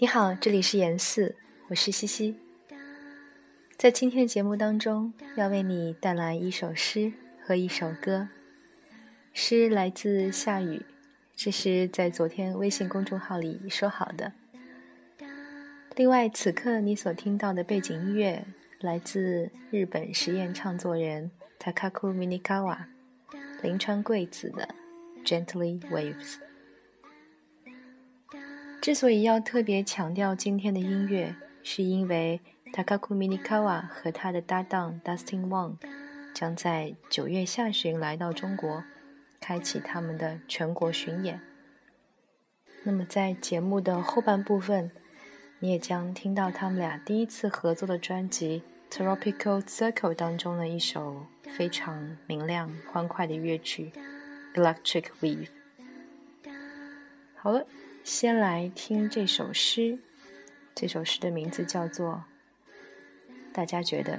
你好，这里是严四，我是西西。在今天的节目当中，要为你带来一首诗和一首歌。诗来自夏雨，这是在昨天微信公众号里说好的。另外，此刻你所听到的背景音乐来自日本实验唱作人 Takaku Minikawa 林川贵子的《Gently Waves》。之所以要特别强调今天的音乐，是因为 Takaku Minikawa 和他的搭档 Dustin Wang 将在九月下旬来到中国，开启他们的全国巡演。那么，在节目的后半部分，你也将听到他们俩第一次合作的专辑《Tropical Circle》当中的一首非常明亮、欢快的乐曲《Electric Wave》。好了。先来听这首诗，这首诗的名字叫做《大家觉得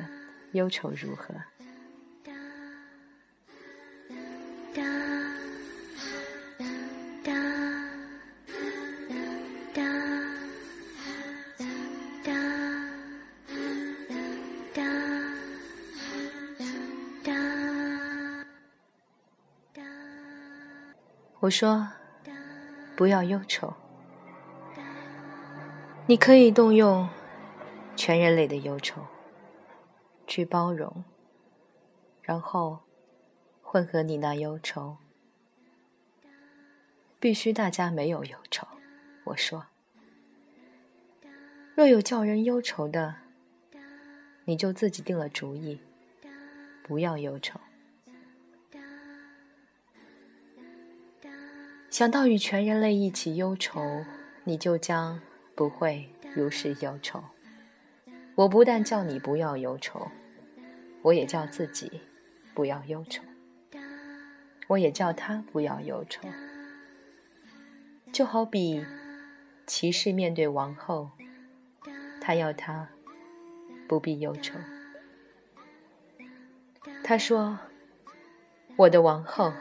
忧愁如何》。我说。不要忧愁，你可以动用全人类的忧愁去包容，然后混合你那忧愁。必须大家没有忧愁。我说，若有叫人忧愁的，你就自己定了主意，不要忧愁。想到与全人类一起忧愁，你就将不会如是忧愁。我不但叫你不要忧愁，我也叫自己不要忧愁，我也叫他不要忧愁。就好比骑士面对王后，他要他不必忧愁。他说：“我的王后，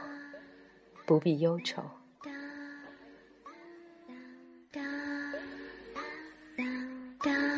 不必忧愁。”た。